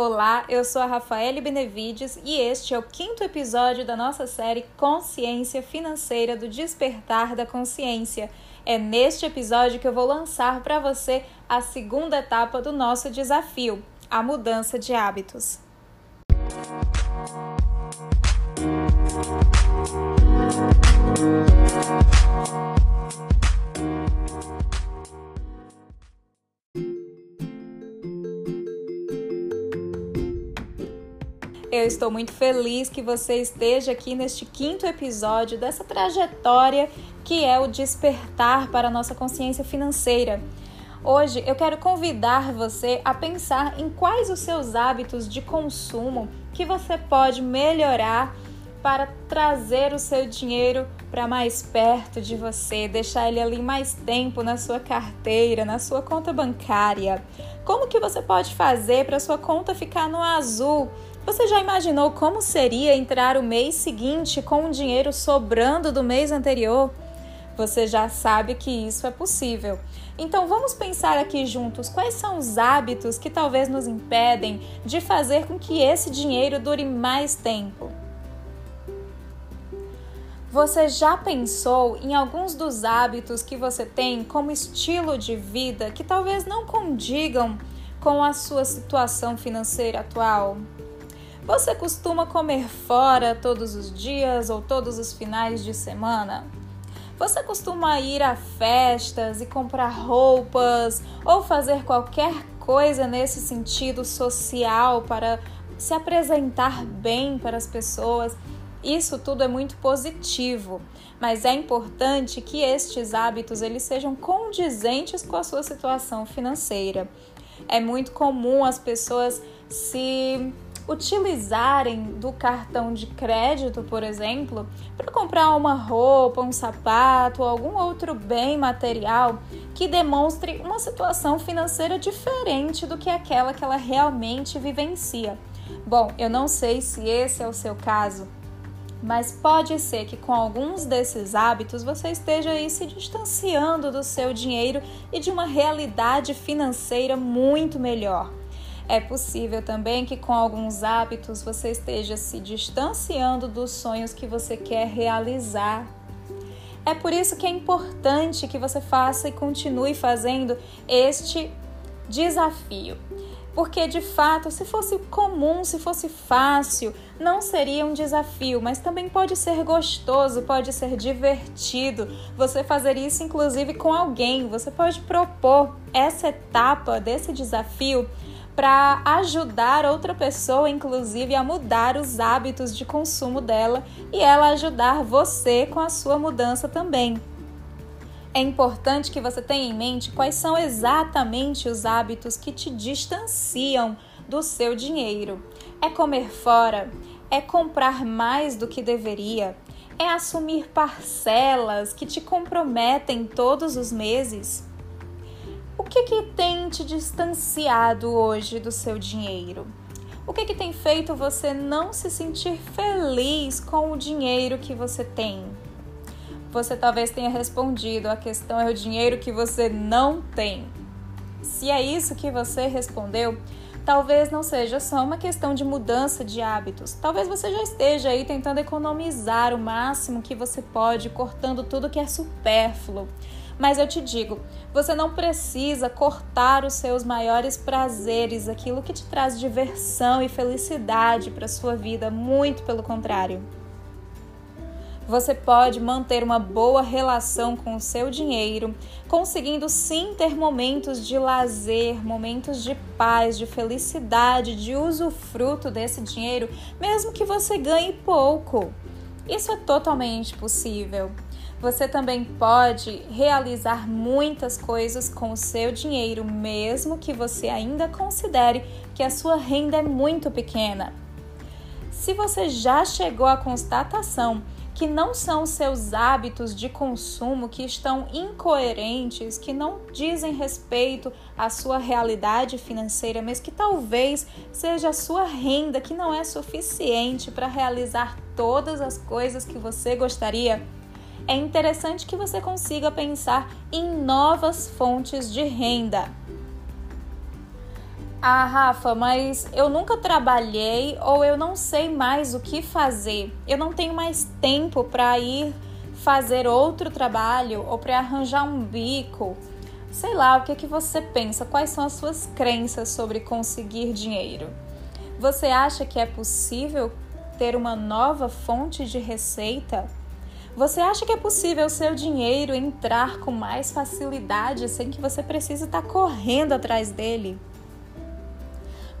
Olá, eu sou a Rafaele Benevides e este é o quinto episódio da nossa série Consciência Financeira do Despertar da Consciência. É neste episódio que eu vou lançar para você a segunda etapa do nosso desafio, a mudança de hábitos. Eu estou muito feliz que você esteja aqui neste quinto episódio dessa trajetória que é o despertar para a nossa consciência financeira. Hoje eu quero convidar você a pensar em quais os seus hábitos de consumo que você pode melhorar para trazer o seu dinheiro para mais perto de você, deixar ele ali mais tempo na sua carteira, na sua conta bancária. Como que você pode fazer para sua conta ficar no azul? Você já imaginou como seria entrar o mês seguinte com o dinheiro sobrando do mês anterior? Você já sabe que isso é possível. Então vamos pensar aqui juntos quais são os hábitos que talvez nos impedem de fazer com que esse dinheiro dure mais tempo. Você já pensou em alguns dos hábitos que você tem como estilo de vida que talvez não condigam com a sua situação financeira atual? Você costuma comer fora todos os dias ou todos os finais de semana? Você costuma ir a festas e comprar roupas ou fazer qualquer coisa nesse sentido social para se apresentar bem para as pessoas? Isso tudo é muito positivo, mas é importante que estes hábitos eles sejam condizentes com a sua situação financeira. É muito comum as pessoas se utilizarem do cartão de crédito, por exemplo, para comprar uma roupa, um sapato ou algum outro bem material que demonstre uma situação financeira diferente do que aquela que ela realmente vivencia. Bom, eu não sei se esse é o seu caso, mas pode ser que com alguns desses hábitos você esteja aí se distanciando do seu dinheiro e de uma realidade financeira muito melhor. É possível também que com alguns hábitos você esteja se distanciando dos sonhos que você quer realizar. É por isso que é importante que você faça e continue fazendo este desafio. Porque de fato, se fosse comum, se fosse fácil, não seria um desafio, mas também pode ser gostoso, pode ser divertido. Você fazer isso inclusive com alguém, você pode propor essa etapa desse desafio para ajudar outra pessoa, inclusive, a mudar os hábitos de consumo dela e ela ajudar você com a sua mudança também. É importante que você tenha em mente quais são exatamente os hábitos que te distanciam do seu dinheiro. É comer fora? É comprar mais do que deveria? É assumir parcelas que te comprometem todos os meses? Que, que tem te distanciado hoje do seu dinheiro? O que, que tem feito você não se sentir feliz com o dinheiro que você tem? Você talvez tenha respondido, a questão é o dinheiro que você não tem. Se é isso que você respondeu, talvez não seja só uma questão de mudança de hábitos. Talvez você já esteja aí tentando economizar o máximo que você pode, cortando tudo que é supérfluo. Mas eu te digo, você não precisa cortar os seus maiores prazeres, aquilo que te traz diversão e felicidade para sua vida, muito pelo contrário. Você pode manter uma boa relação com o seu dinheiro, conseguindo sim ter momentos de lazer, momentos de paz, de felicidade, de usufruto desse dinheiro, mesmo que você ganhe pouco. Isso é totalmente possível. Você também pode realizar muitas coisas com o seu dinheiro, mesmo que você ainda considere que a sua renda é muito pequena. Se você já chegou à constatação que não são seus hábitos de consumo que estão incoerentes, que não dizem respeito à sua realidade financeira, mas que talvez seja a sua renda que não é suficiente para realizar todas as coisas que você gostaria, é interessante que você consiga pensar em novas fontes de renda. Ah, Rafa, mas eu nunca trabalhei ou eu não sei mais o que fazer. Eu não tenho mais tempo para ir fazer outro trabalho ou para arranjar um bico. Sei lá, o que é que você pensa? Quais são as suas crenças sobre conseguir dinheiro? Você acha que é possível ter uma nova fonte de receita? Você acha que é possível o seu dinheiro entrar com mais facilidade sem que você precise estar correndo atrás dele?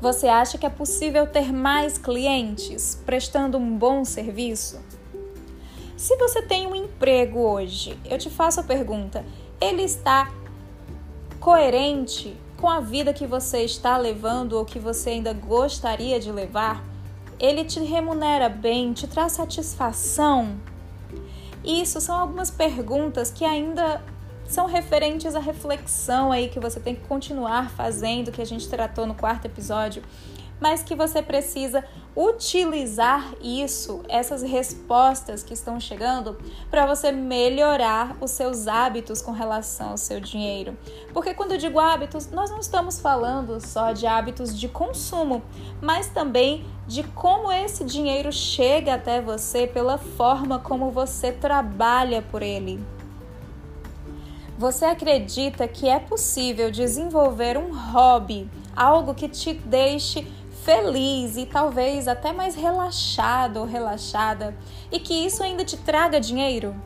Você acha que é possível ter mais clientes prestando um bom serviço? Se você tem um emprego hoje, eu te faço a pergunta: ele está coerente com a vida que você está levando ou que você ainda gostaria de levar? Ele te remunera bem, te traz satisfação? Isso são algumas perguntas que ainda são referentes à reflexão aí que você tem que continuar fazendo, que a gente tratou no quarto episódio, mas que você precisa utilizar isso, essas respostas que estão chegando, para você melhorar os seus hábitos com relação ao seu dinheiro. Porque quando eu digo hábitos, nós não estamos falando só de hábitos de consumo, mas também de como esse dinheiro chega até você pela forma como você trabalha por ele. Você acredita que é possível desenvolver um hobby, algo que te deixe feliz e talvez até mais relaxado ou relaxada e que isso ainda te traga dinheiro?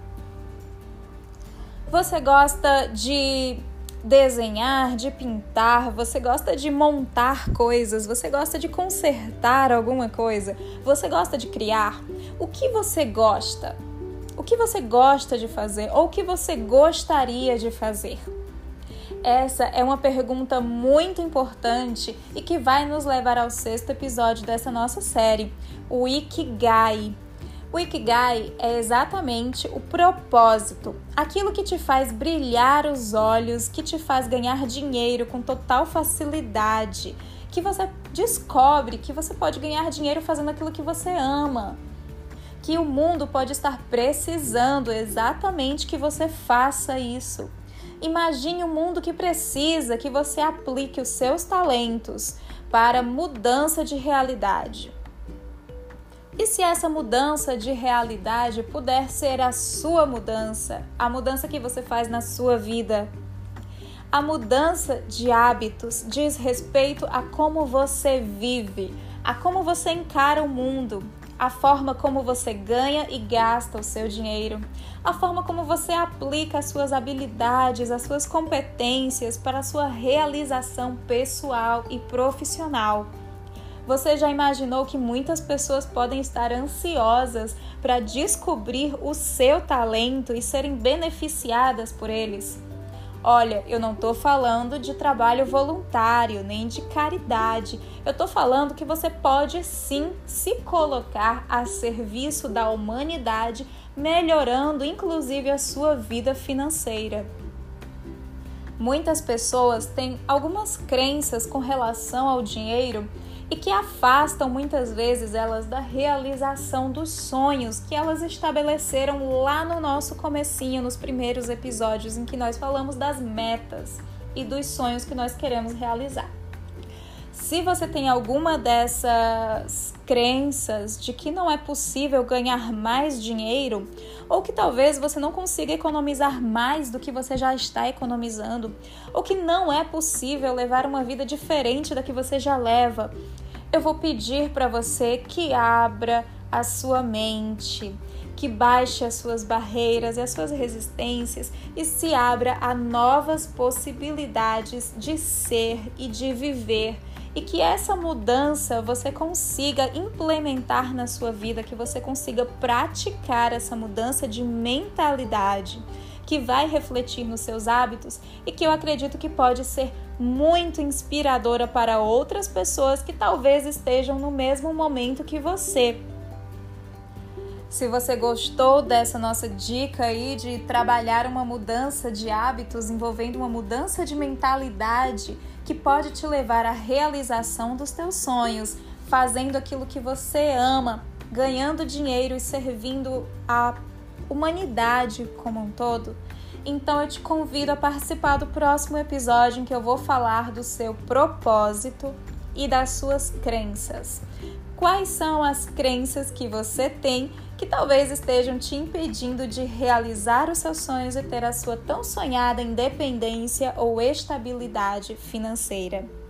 Você gosta de desenhar, de pintar, você gosta de montar coisas, você gosta de consertar alguma coisa, você gosta de criar? O que você gosta? O que você gosta de fazer ou o que você gostaria de fazer? Essa é uma pergunta muito importante e que vai nos levar ao sexto episódio dessa nossa série, o Ikigai. O Ikigai é exatamente o propósito, aquilo que te faz brilhar os olhos, que te faz ganhar dinheiro com total facilidade, que você descobre que você pode ganhar dinheiro fazendo aquilo que você ama que o mundo pode estar precisando exatamente que você faça isso. Imagine um mundo que precisa que você aplique os seus talentos para mudança de realidade. E se essa mudança de realidade puder ser a sua mudança, a mudança que você faz na sua vida? A mudança de hábitos diz respeito a como você vive, a como você encara o mundo, a forma como você ganha e gasta o seu dinheiro, a forma como você aplica as suas habilidades, as suas competências para a sua realização pessoal e profissional. Você já imaginou que muitas pessoas podem estar ansiosas para descobrir o seu talento e serem beneficiadas por eles? Olha, eu não estou falando de trabalho voluntário nem de caridade. Eu estou falando que você pode sim se colocar a serviço da humanidade, melhorando inclusive a sua vida financeira. Muitas pessoas têm algumas crenças com relação ao dinheiro e que afastam muitas vezes elas da realização dos sonhos que elas estabeleceram lá no nosso comecinho, nos primeiros episódios em que nós falamos das metas e dos sonhos que nós queremos realizar. Se você tem alguma dessas crenças de que não é possível ganhar mais dinheiro, ou que talvez você não consiga economizar mais do que você já está economizando, ou que não é possível levar uma vida diferente da que você já leva, eu vou pedir para você que abra a sua mente, que baixe as suas barreiras e as suas resistências e se abra a novas possibilidades de ser e de viver. E que essa mudança você consiga implementar na sua vida, que você consiga praticar essa mudança de mentalidade que vai refletir nos seus hábitos e que eu acredito que pode ser muito inspiradora para outras pessoas que talvez estejam no mesmo momento que você. Se você gostou dessa nossa dica aí de trabalhar uma mudança de hábitos envolvendo uma mudança de mentalidade que pode te levar à realização dos teus sonhos, fazendo aquilo que você ama, ganhando dinheiro e servindo a humanidade como um todo, então eu te convido a participar do próximo episódio em que eu vou falar do seu propósito e das suas crenças. Quais são as crenças que você tem que talvez estejam te impedindo de realizar os seus sonhos e ter a sua tão sonhada independência ou estabilidade financeira?